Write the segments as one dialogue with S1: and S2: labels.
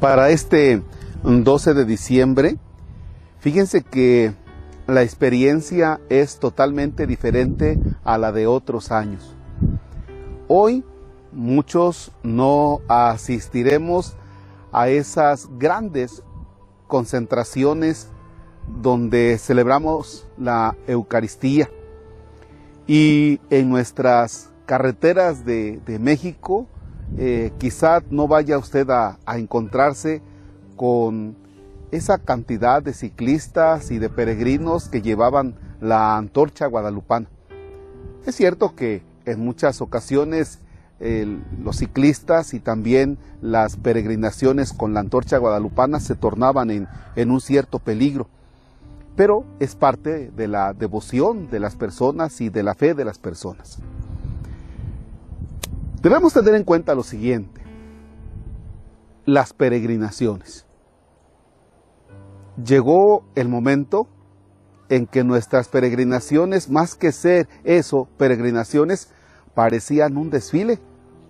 S1: Para este 12 de diciembre, fíjense que la experiencia es totalmente diferente a la de otros años. Hoy muchos no asistiremos a esas grandes concentraciones donde celebramos la Eucaristía. Y en nuestras carreteras de, México, eh, quizá no vaya usted a, encontrarse con esa cantidad de ciclistas y de peregrinos que llevaban la antorcha guadalupana. Es cierto que en muchas ocasiones los ciclistas y también las peregrinaciones con la antorcha guadalupana se tornaban en un cierto peligro, pero es parte de la devoción de las personas y de la fe de las personas. Debemos tener en cuenta lo siguiente, las peregrinaciones. Llegó el momento en que nuestras peregrinaciones, más que ser eso, peregrinaciones, parecían un desfile,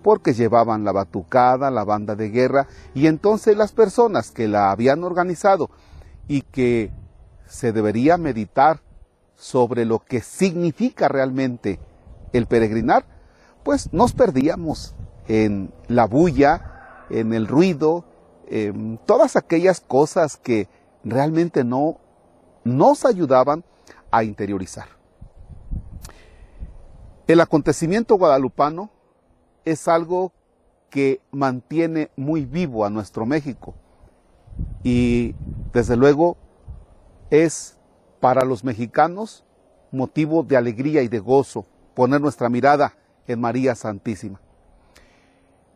S1: porque llevaban la batucada, la banda de guerra, y entonces las personas que la habían organizado y que se debería meditar sobre lo que significa realmente el peregrinar, pues nos perdíamos en la bulla, en el ruido, en todas aquellas cosas que realmente no nos ayudaban a interiorizar. El acontecimiento guadalupano es algo que mantiene muy vivo a nuestro México y desde luego es para los mexicanos motivo de alegría y de gozo poner nuestra mirada en María Santísima.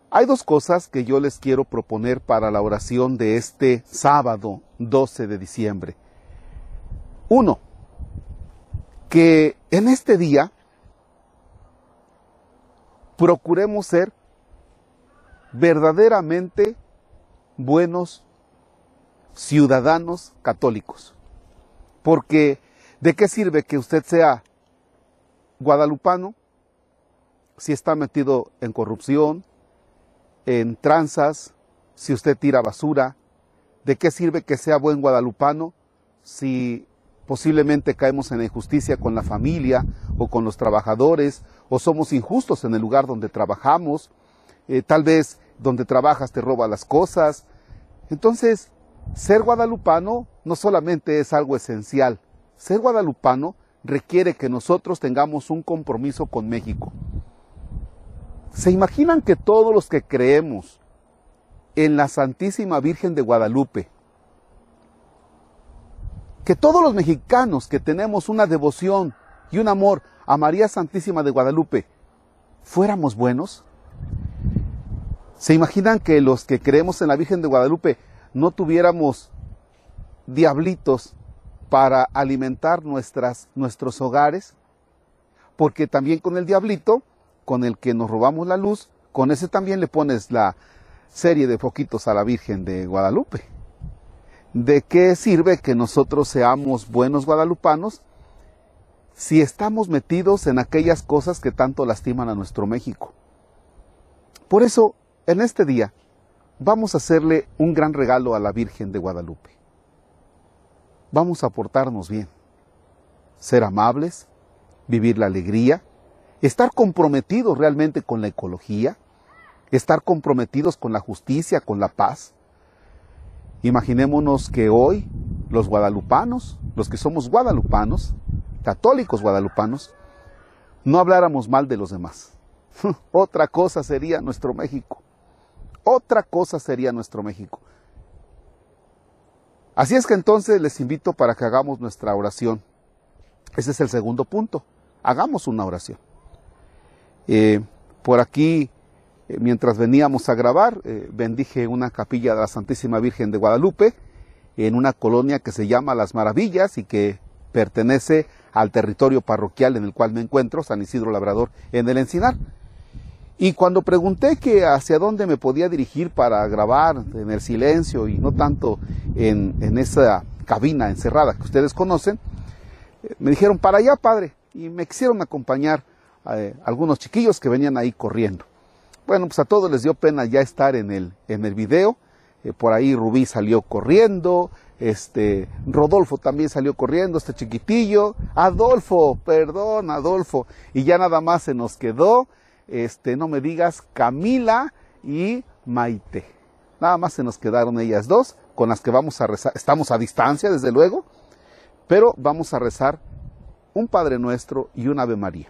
S1: Hay dos cosas que yo les quiero proponer para la oración de este sábado 12 de diciembre. Uno, que en este día procuremos ser verdaderamente buenos ciudadanos católicos. Porque ¿de qué sirve que usted sea guadalupano si está metido en corrupción, en tranzas, si usted tira basura, ¿de qué sirve que sea buen guadalupano si posiblemente caemos en injusticia con la familia o con los trabajadores o somos injustos en el lugar donde trabajamos? Eh, tal vez donde trabajas te roba las cosas. Entonces, ser guadalupano no solamente es algo esencial, ser guadalupano requiere que nosotros tengamos un compromiso con México. ¿Se imaginan que todos los que creemos en la Santísima Virgen de Guadalupe, que todos los mexicanos que tenemos una devoción y un amor a María Santísima de Guadalupe, fuéramos buenos? ¿Se imaginan que los que creemos en la Virgen de Guadalupe no tuviéramos diablitos para alimentar nuestras, nuestros hogares? Porque también con el diablito con el que nos robamos la luz, con ese también le pones la serie de foquitos a la Virgen de Guadalupe. ¿De qué sirve que nosotros seamos buenos guadalupanos si estamos metidos en aquellas cosas que tanto lastiman a nuestro México? Por eso, en este día, vamos a hacerle un gran regalo a la Virgen de Guadalupe. Vamos a portarnos bien, ser amables, vivir la alegría, estar comprometidos realmente con la ecología, estar comprometidos con la justicia, con la paz. Imaginémonos que hoy los guadalupanos, los que somos guadalupanos, católicos guadalupanos, no habláramos mal de los demás. Otra cosa sería nuestro México. Otra cosa sería nuestro México. Así es que entonces les invito para que hagamos nuestra oración. Ese es el segundo punto. Hagamos una oración. Eh, por aquí, eh, mientras veníamos a grabar, eh, bendije una capilla de la Santísima Virgen de Guadalupe en una colonia que se llama Las Maravillas y que pertenece al territorio parroquial en el cual me encuentro, San Isidro Labrador, en el Encinar. Y cuando pregunté que hacia dónde me podía dirigir para grabar en el silencio y no tanto en, en esa cabina encerrada que ustedes conocen, me dijeron, para allá, padre, y me quisieron acompañar eh, algunos chiquillos que venían ahí corriendo. Bueno, pues a todos les dio pena ya estar en el, en el video. eh, por ahí Rubí salió corriendo, este, Rodolfo también salió corriendo, este chiquitillo, Adolfo, perdón, Adolfo, y ya nada más se nos quedó, este, no me digas, Camila y Maite. Nada más se nos quedaron ellas dos, con las que vamos a rezar, estamos a distancia, desde luego, pero vamos a rezar un Padre Nuestro y un Ave María.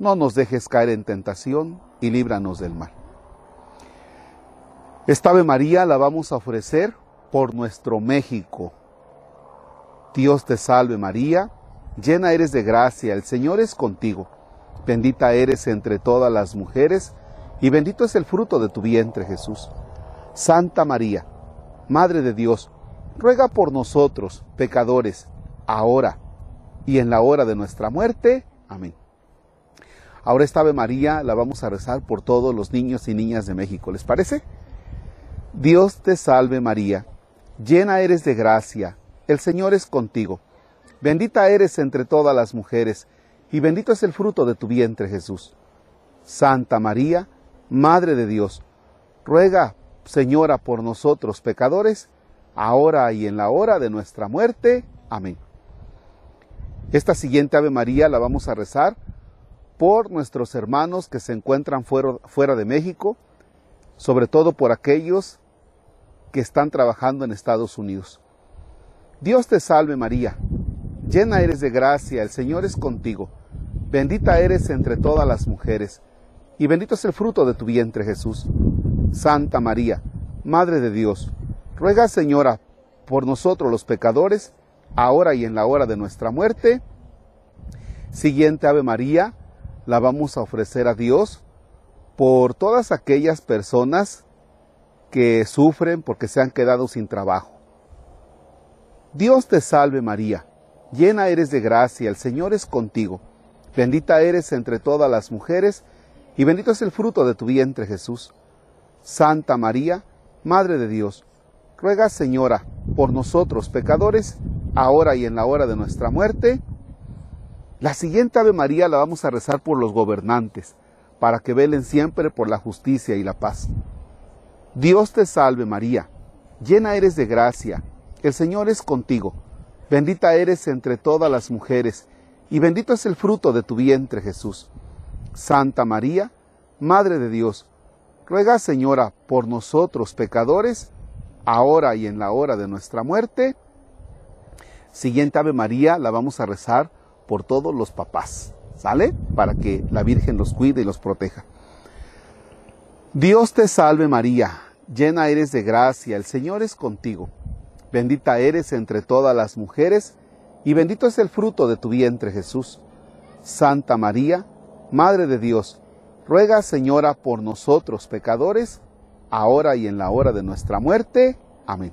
S1: No nos dejes caer en tentación y líbranos del mal. Esta Ave María la vamos a ofrecer por nuestro México. Dios te salve María, llena eres de gracia, el Señor es contigo. Bendita eres entre todas las mujeres, y bendito es el fruto de tu vientre Jesús. Santa María, Madre de Dios, ruega por nosotros, pecadores, ahora y en la hora de nuestra muerte. Amén. Ahora esta Ave María la vamos a rezar por todos los niños y niñas de México. ¿Les parece? Dios te salve María, llena eres de gracia, el Señor es contigo. Bendita eres entre todas las mujeres, y bendito es el fruto de tu vientre Jesús. Santa María, Madre de Dios, ruega, Señora, por nosotros pecadores, ahora y en la hora de nuestra muerte. Amén. Esta siguiente Ave María la vamos a rezar por nuestros hermanos que se encuentran fuera, fuera de México, sobre todo por aquellos que están trabajando en Estados Unidos. Dios te salve María, llena eres de gracia, el Señor es contigo, bendita eres entre todas las mujeres, y bendito es el fruto de tu vientre Jesús. Santa María, Madre de Dios, ruega Señora por nosotros los pecadores, ahora y en la hora de nuestra muerte. Siguiente Ave María, la vamos a ofrecer a Dios por todas aquellas personas que sufren porque se han quedado sin trabajo. Dios te salve María, llena eres de gracia, el Señor es contigo, bendita eres entre todas las mujeres, y bendito es el fruto de tu vientre Jesús. Santa María, Madre de Dios, ruega Señora por nosotros pecadores, ahora y en la hora de nuestra muerte. La siguiente Ave María la vamos a rezar por los gobernantes, para que velen siempre por la justicia y la paz. Dios te salve María, llena eres de gracia, el Señor es contigo, bendita eres entre todas las mujeres, y bendito es el fruto de tu vientre Jesús. Santa María, Madre de Dios, ruega Señora por nosotros pecadores, ahora y en la hora de nuestra muerte. Siguiente Ave María la vamos a rezar por todos los papás, ¿sale? Para que la Virgen los cuide y los proteja. Dios te salve María, llena eres de gracia, el Señor es contigo. Bendita eres entre todas las mujeres, y bendito es el fruto de tu vientre Jesús. Santa María, Madre de Dios, ruega Señora por nosotros pecadores, ahora y en la hora de nuestra muerte. Amén.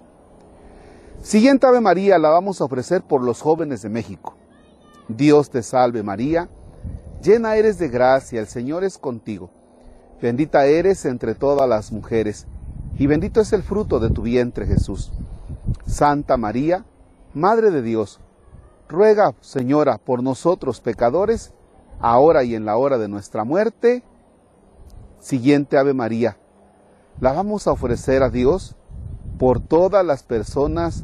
S1: Siguiente Ave María la vamos a ofrecer por los jóvenes de México. Dios te salve María, llena eres de gracia, el Señor es contigo. Bendita eres entre todas las mujeres, y bendito es el fruto de tu vientre Jesús. Santa María, Madre de Dios, ruega, Señora, por nosotros pecadores, ahora y en la hora de nuestra muerte. Siguiente Ave María. La vamos a ofrecer a Dios por todas las personas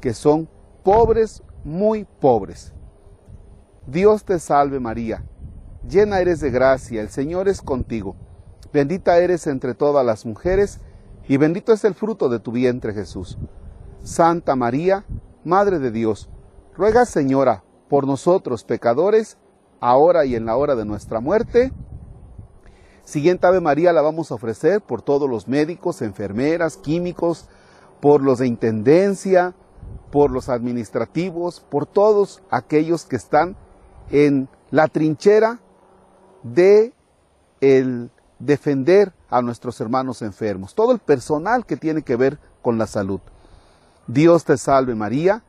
S1: que son pobres, muy pobres. Dios te salve María, llena eres de gracia, el Señor es contigo. Bendita eres entre todas las mujeres, y bendito es el fruto de tu vientre Jesús. Santa María, Madre de Dios, ruega Señora por nosotros pecadores, ahora y en la hora de nuestra muerte. Siguiente Ave María la vamos a ofrecer por todos los médicos, enfermeras, químicos, por los de intendencia, por los administrativos, por todos aquellos que están en la trinchera de el defender a nuestros hermanos enfermos, todo el personal que tiene que ver con la salud. Dios te salve María,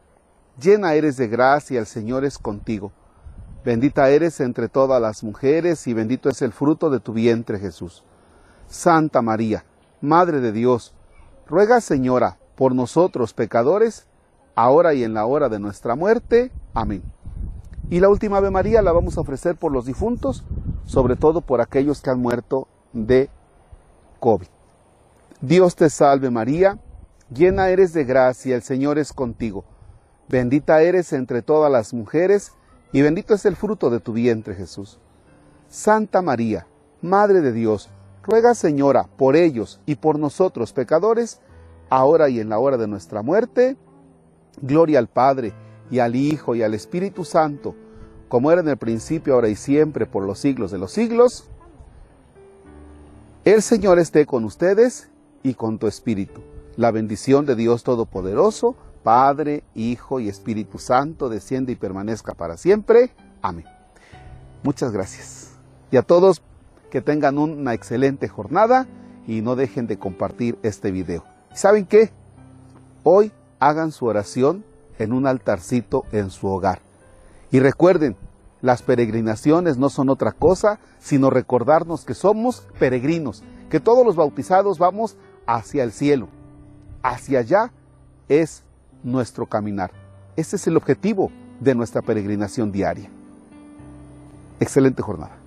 S1: llena eres de gracia, el Señor es contigo. Bendita eres entre todas las mujeres y bendito es el fruto de tu vientre Jesús. Santa María, Madre de Dios, ruega Señora por nosotros pecadores, ahora y en la hora de nuestra muerte. Amén. Y la última Ave María la vamos a ofrecer por los difuntos, sobre todo por aquellos que han muerto de COVID. Dios te salve María, llena eres de gracia, el Señor es contigo. Bendita eres entre todas las mujeres, y bendito es el fruto de tu vientre Jesús. Santa María, Madre de Dios, ruega Señora por ellos y por nosotros pecadores, ahora y en la hora de nuestra muerte. Gloria al Padre, y al Hijo, y al Espíritu Santo, como era en el principio, ahora y siempre, por los siglos de los siglos. El Señor esté con ustedes y con tu Espíritu. La bendición de Dios Todopoderoso, Padre, Hijo y Espíritu Santo, desciende y permanezca para siempre. Amén. Muchas gracias. Y a todos que tengan una excelente jornada y no dejen de compartir este video. ¿Saben qué? Hoy hagan su oración en un altarcito en su hogar. Y recuerden, las peregrinaciones no son otra cosa sino recordarnos que somos peregrinos, que todos los bautizados vamos hacia el cielo. Hacia allá es nuestro caminar. Ese es el objetivo de nuestra peregrinación diaria. Excelente jornada.